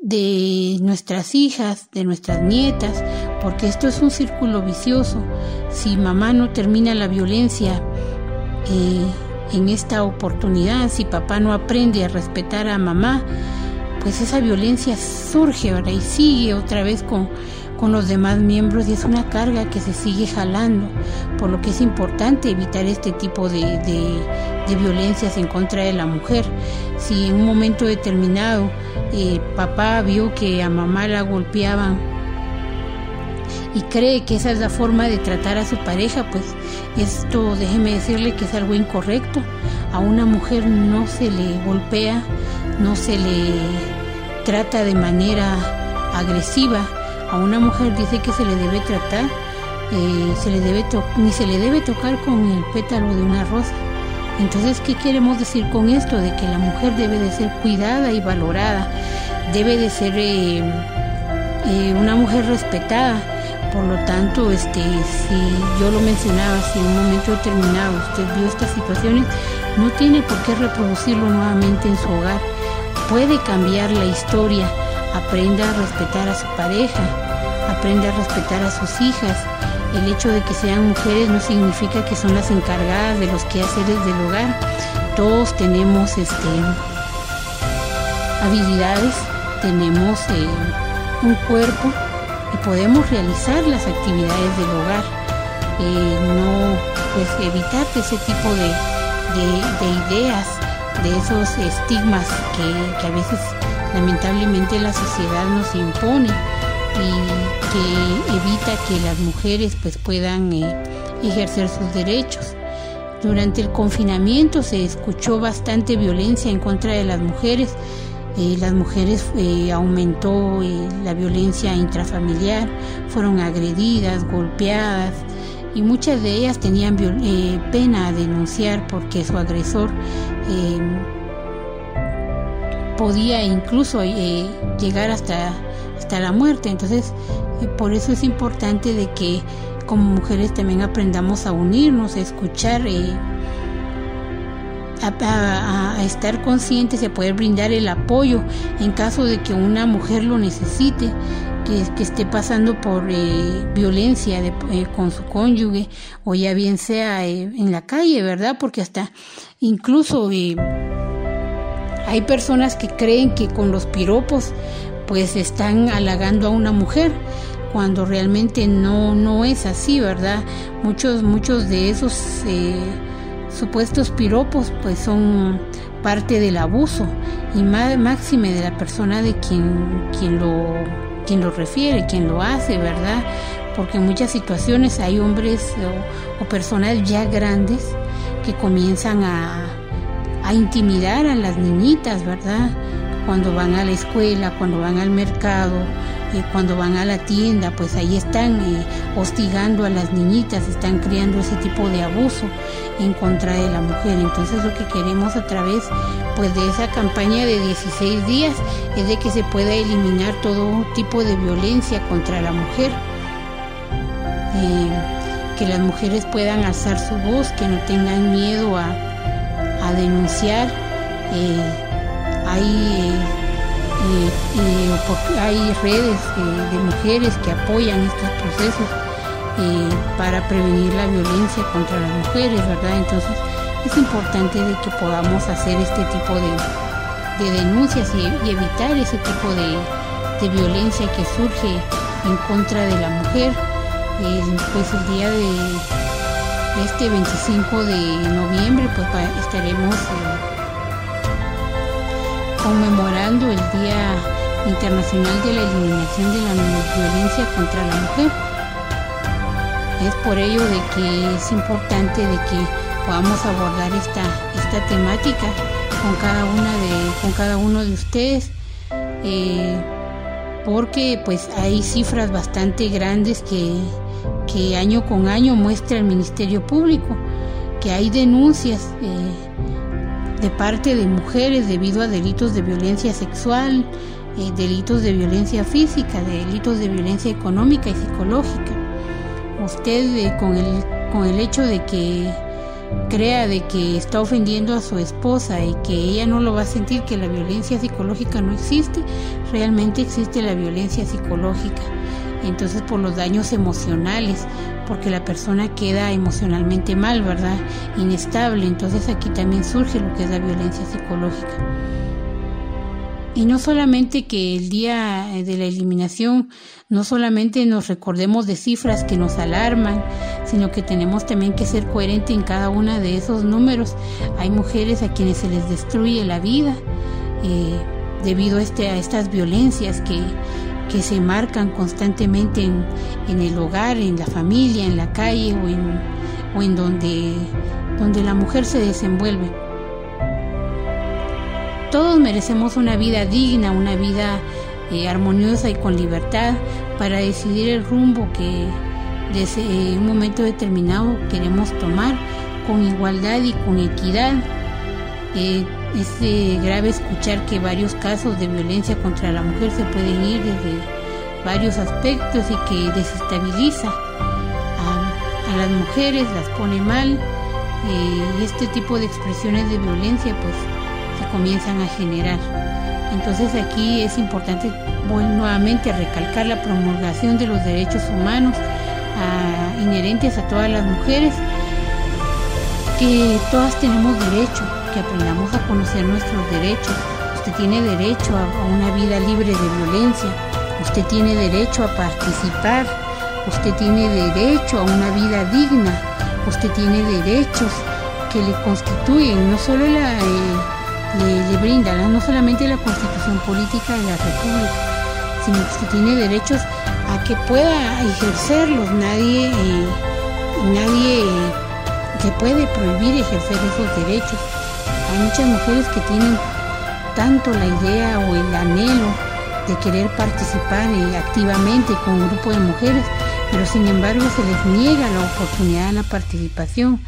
de nuestras hijas, de nuestras nietas, porque esto es un círculo vicioso. Si mamá no termina la violencia eh, en esta oportunidad, si papá no aprende a respetar a mamá, pues esa violencia surge ahora y sigue otra vez con, con los demás miembros y es una carga que se sigue jalando, por lo que es importante evitar este tipo de, de, violencias en contra de la mujer. Si en un momento determinado eh, papá vio que a mamá la golpeaban y cree que esa es la forma de tratar a su pareja, pues esto déjeme decirle que es algo incorrecto. A una mujer no se le golpea, no se le trata de manera agresiva, a una mujer dice que se le debe tratar, eh, se le debe ni se le debe tocar con el pétalo de una rosa. Entonces, ¿qué queremos decir con esto? De que la mujer debe de ser cuidada y valorada, debe de ser eh, eh, una mujer respetada. Por lo tanto, este, si yo lo mencionaba, si en un momento determinado usted vio estas situaciones, no tiene por qué reproducirlo nuevamente en su hogar. Puede cambiar la historia aprenda a respetar a su pareja, aprenda a respetar a sus hijas. El hecho de que sean mujeres no significa que son las encargadas de los quehaceres del hogar. Todos tenemos este, habilidades, tenemos eh, un cuerpo y podemos realizar las actividades del hogar. Eh, no pues evitar ese tipo de, ideas, de esos estigmas que, a veces lamentablemente la sociedad nos impone que evita que las mujeres pues puedan eh, ejercer sus derechos. Durante el confinamiento se escuchó bastante violencia en contra de las mujeres. Eh, las mujeres eh, aumentó la violencia intrafamiliar, fueron agredidas, golpeadas y muchas de ellas tenían pena a denunciar porque su agresor podía incluso llegar hasta hasta la muerte. Entonces, eh, por eso es importante de que como mujeres también aprendamos a unirnos, a escuchar, eh, a, estar conscientes y a poder brindar el apoyo en caso de que una mujer lo necesite, que, esté pasando por eh, violencia con su cónyuge o ya bien sea en la calle, ¿verdad? Porque hasta incluso hay personas que creen que con los piropos pues están halagando a una mujer cuando realmente no no es así verdad muchos muchos de esos eh, supuestos piropos pues son parte del abuso y máxime de la persona de quien quien lo quien lo refiere quien lo hace verdad porque en muchas situaciones hay hombres o, o personas ya grandes que comienzan a, a intimidar a las niñitas verdad cuando van a la escuela, cuando van al mercado, eh, cuando van a la tienda, pues ahí están eh, hostigando a las niñitas, están creando ese tipo de abuso en contra de la mujer. Entonces lo que queremos a través pues de esa campaña de 16 días es de que se pueda eliminar todo tipo de violencia contra la mujer. Eh, que las mujeres puedan alzar su voz, que no tengan miedo a, a denunciar hay, eh, eh, hay redes de mujeres que apoyan estos procesos eh, para prevenir la violencia contra las mujeres, ¿verdad? Entonces es importante de que podamos hacer este tipo de, denuncias y, evitar ese tipo de, violencia que surge en contra de la mujer. pues el día de, este 25 de noviembre pues estaremos conmemorando el Día Internacional de la Eliminación de la Violencia contra la Mujer. Es por ello de que es importante de que podamos abordar esta, esta temática con cada una de, con cada uno de ustedes. Eh, porque pues hay cifras bastante grandes que, que año con año muestra el Ministerio Público, que hay denuncias eh, de parte de mujeres debido a delitos de violencia sexual, eh, delitos de violencia física, delitos de violencia económica y psicológica. Usted eh, con, el, con el hecho de que crea de que está ofendiendo a su esposa y que ella no lo va a sentir, que la violencia psicológica no existe, realmente existe la violencia psicológica. Entonces por los daños emocionales, porque la persona queda emocionalmente mal, ¿verdad? Inestable. Entonces aquí también surge lo que es la violencia psicológica. Y no solamente que el día de la eliminación, no solamente nos recordemos de cifras que nos alarman, sino que tenemos también que ser coherentes en cada uno de esos números. Hay mujeres a quienes se les destruye la vida eh, debido a, este, a estas violencias que, que se marcan constantemente en, en, el hogar, en la familia, en la calle o en, o en donde, donde la mujer se desenvuelve. Todos merecemos una vida digna, una vida eh, armoniosa y con libertad para decidir el rumbo que desde un momento determinado queremos tomar con igualdad y con equidad. Eh, es eh, grave escuchar que varios casos de violencia contra la mujer se pueden ir desde varios aspectos y que desestabiliza a, las mujeres, las pone mal eh, y este tipo de expresiones de violencia pues se comienzan a generar. Entonces aquí es importante nuevamente recalcar la promulgación de los derechos humanos inherentes a todas las mujeres, que todas tenemos derecho que aprendamos a conocer nuestros derechos. Usted tiene derecho a, una vida libre de violencia. Usted tiene derecho a participar. Usted tiene derecho a una vida digna. Usted tiene derechos que le constituyen, no solo la, eh, le, brinda, no solamente la constitución política de la República, sino que usted tiene derechos a que pueda ejercerlos. Nadie, eh, nadie se puede prohibir ejercer esos derechos. Hay muchas mujeres que tienen tanto la idea o el anhelo de querer participar eh, activamente con un grupo de mujeres, pero sin embargo se les niega la oportunidad de la participación.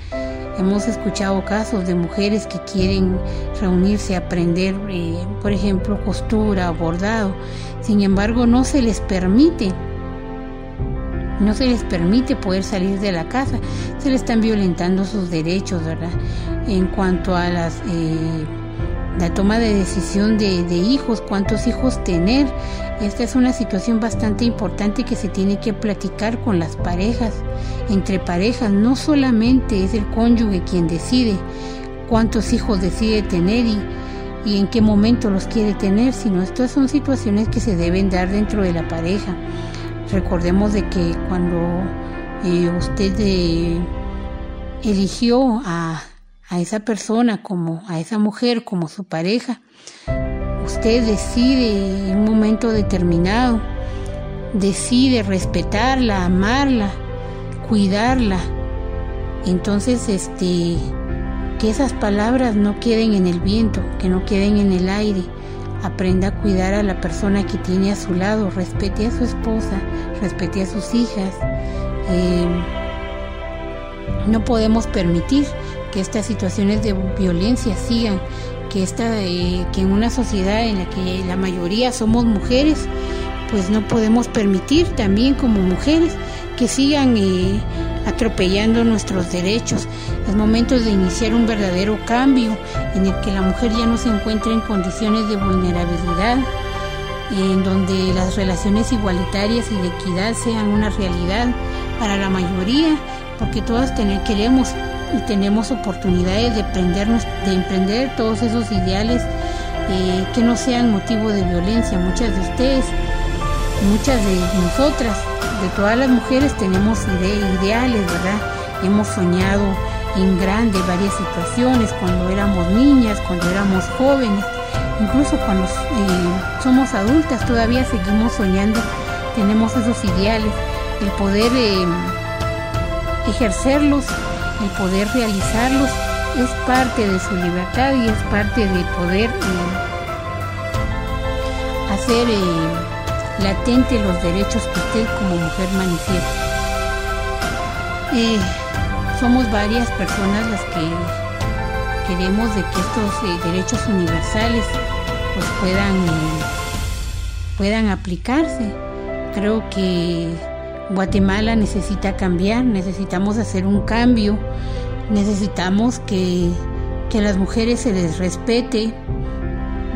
Hemos escuchado casos de mujeres que quieren reunirse a aprender, eh, por ejemplo, costura, bordado. Sin embargo, no se les permite. No se les permite poder salir de la casa. Se les están violentando sus derechos, ¿verdad? En cuanto a las... Eh, la toma de decisión de, de, hijos, cuántos hijos tener. Esta es una situación bastante importante que se tiene que platicar con las parejas, entre parejas. No solamente es el cónyuge quien decide cuántos hijos decide tener y, y en qué momento los quiere tener, sino estas son situaciones que se deben dar dentro de la pareja. Recordemos de que cuando eh, usted eh, eligió a a esa persona como a esa mujer como su pareja. Usted decide en un momento determinado, decide respetarla, amarla, cuidarla. Entonces, este que esas palabras no queden en el viento, que no queden en el aire. Aprenda a cuidar a la persona que tiene a su lado, respete a su esposa, respete a sus hijas. Eh, no podemos permitir que estas situaciones de violencia sigan, que, esta, eh, que en una sociedad en la que la mayoría somos mujeres, pues no podemos permitir también como mujeres que sigan eh, atropellando nuestros derechos. Es momento de iniciar un verdadero cambio en el que la mujer ya no se encuentre en condiciones de vulnerabilidad, en donde las relaciones igualitarias y de equidad sean una realidad para la mayoría, porque todas queremos y tenemos oportunidades de, de emprender todos esos ideales eh, que no sean motivo de violencia. Muchas de ustedes, muchas de nosotras, de todas las mujeres tenemos ideales, ¿verdad? Hemos soñado en grande varias situaciones, cuando éramos niñas, cuando éramos jóvenes, incluso cuando eh, somos adultas todavía seguimos soñando, tenemos esos ideales, el poder eh, ejercerlos el poder realizarlos es parte de su libertad y es parte de poder eh, hacer eh, latente los derechos que usted como mujer manifiesta. Eh, somos varias personas las que queremos de que estos derechos universales pues puedan, puedan aplicarse. Creo que Guatemala necesita cambiar, necesitamos hacer un cambio, necesitamos que, a las mujeres se les respete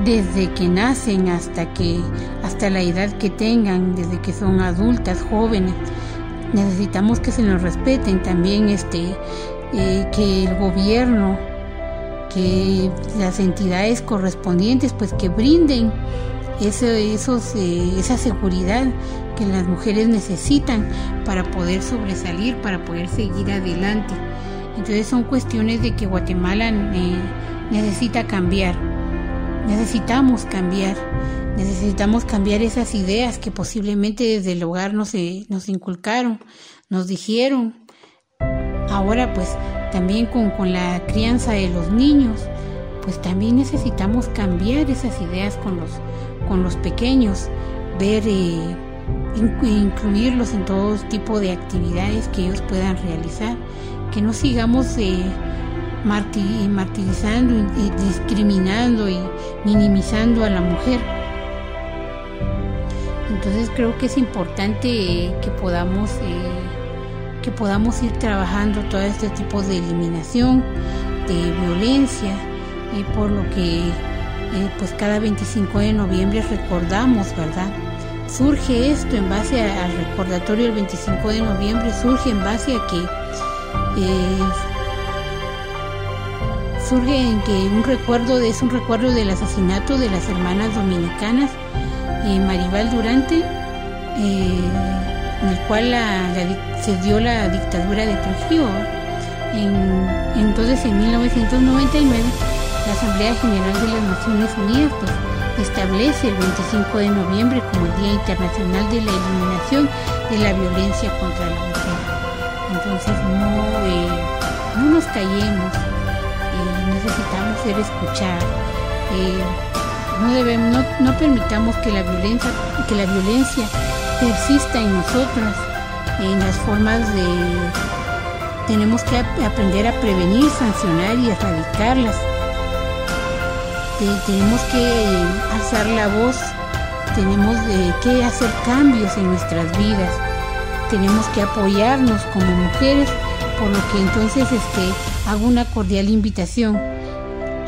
desde que nacen hasta que hasta la edad que tengan, desde que son adultas, jóvenes. Necesitamos que se nos respeten también este eh, que el gobierno, que las entidades correspondientes pues que brinden esa seguridad que las mujeres necesitan para poder sobresalir, para poder seguir adelante. Entonces son cuestiones de que Guatemala eh, necesita cambiar, necesitamos cambiar, necesitamos cambiar esas ideas que posiblemente desde el hogar nos, eh, nos inculcaron, nos dijeron. Ahora pues también con, con la crianza de los niños, pues también necesitamos cambiar esas ideas con los, con los pequeños, ver, eh, incluirlos en todo tipo de actividades que ellos puedan realizar, que no sigamos eh, martirizando y discriminando y minimizando a la mujer. Entonces creo que es importante que podamos eh, que podamos ir trabajando todo este tipo de eliminación, de violencia, por lo que eh, pues cada 25 de noviembre recordamos, ¿verdad? Surge esto en base al recordatorio del 25 de noviembre, surge en base a que eh, surge en que un recuerdo es un recuerdo del asesinato de las hermanas dominicanas eh, Maribal Durante, en el cual se dio la dictadura de Trujillo. entonces en 1999 la Asamblea General de las Naciones Unidas pues, establece el 25 de noviembre como el Día Internacional de la Eliminación de la Violencia contra la Mujer. Entonces no, eh, no nos callemos, eh, necesitamos ser escuchados. Eh, no, debemos, no, permitamos que la violencia, que la violencia persista en nosotras, en las formas de... Tenemos que aprender a prevenir, sancionar y erradicarlas tenemos que alzar la voz, tenemos que hacer cambios en nuestras vidas, tenemos que apoyarnos como mujeres, por lo que entonces este, hago una cordial invitación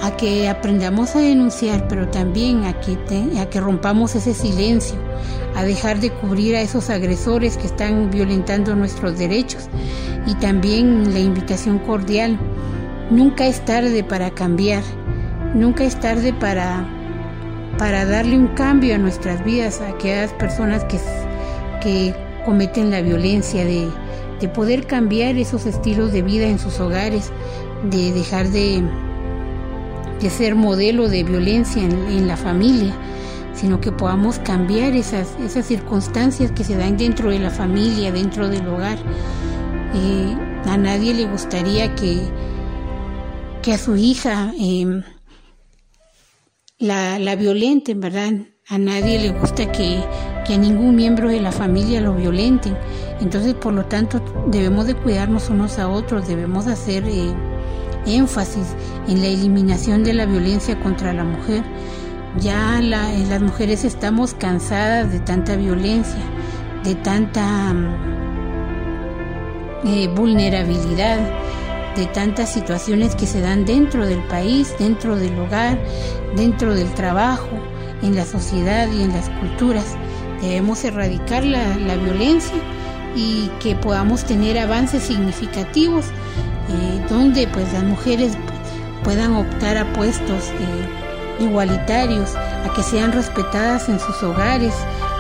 a que aprendamos a denunciar, pero también a que, a que rompamos ese silencio, a dejar de cubrir a esos agresores que están violentando nuestros derechos y también la invitación cordial. Nunca es tarde para cambiar. Nunca es tarde para, para darle un cambio a nuestras vidas, a aquellas personas que, que cometen la violencia, de, poder cambiar esos estilos de vida en sus hogares, de dejar de, de ser modelo de violencia en, la familia, sino que podamos cambiar esas, esas circunstancias que se dan dentro de la familia, dentro del hogar. Eh, a nadie le gustaría que, que a su hija eh, la, la violenten, ¿verdad? A nadie le gusta que, que, a ningún miembro de la familia lo violenten. Entonces, por lo tanto, debemos de cuidarnos unos a otros, debemos hacer eh, énfasis en la eliminación de la violencia contra la mujer. Ya la, las mujeres estamos cansadas de tanta violencia, de tanta eh, vulnerabilidad de tantas situaciones que se dan dentro del país, dentro del hogar, dentro del trabajo, en la sociedad y en las culturas. Debemos erradicar la, violencia y que podamos tener avances significativos eh, donde pues las mujeres puedan optar a puestos eh, igualitarios, a que sean respetadas en sus hogares,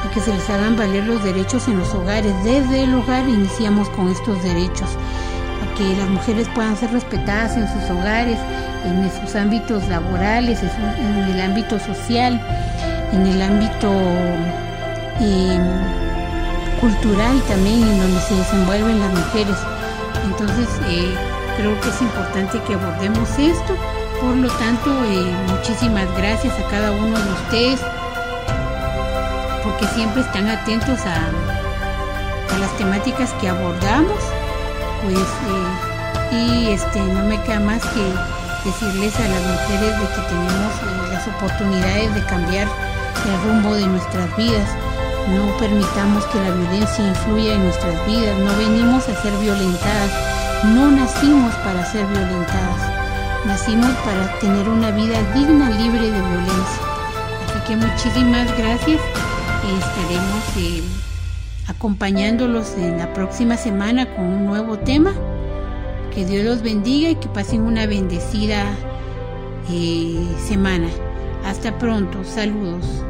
a que se les hagan valer los derechos en los hogares. Desde el hogar iniciamos con estos derechos que las mujeres puedan ser respetadas en sus hogares, en sus ámbitos laborales, en el ámbito social, en el ámbito em, cultural también, en donde se desenvuelven las mujeres. Entonces, eh, creo que es importante que abordemos esto. Por lo tanto, eh, muchísimas gracias a cada uno de ustedes, porque siempre están atentos a, a las temáticas que abordamos pues eh, y este no me queda más que decirles a las mujeres de que tenemos eh, las oportunidades de cambiar el rumbo de nuestras vidas. No permitamos que la violencia influya en nuestras vidas. No venimos a ser violentadas. No nacimos para ser violentadas. Nacimos para tener una vida digna libre de violencia. Así que muchísimas gracias. Estaremos eh, acompañándolos en la próxima semana con un nuevo tema. Que Dios los bendiga y que pasen una bendecida eh, semana. Hasta pronto, saludos.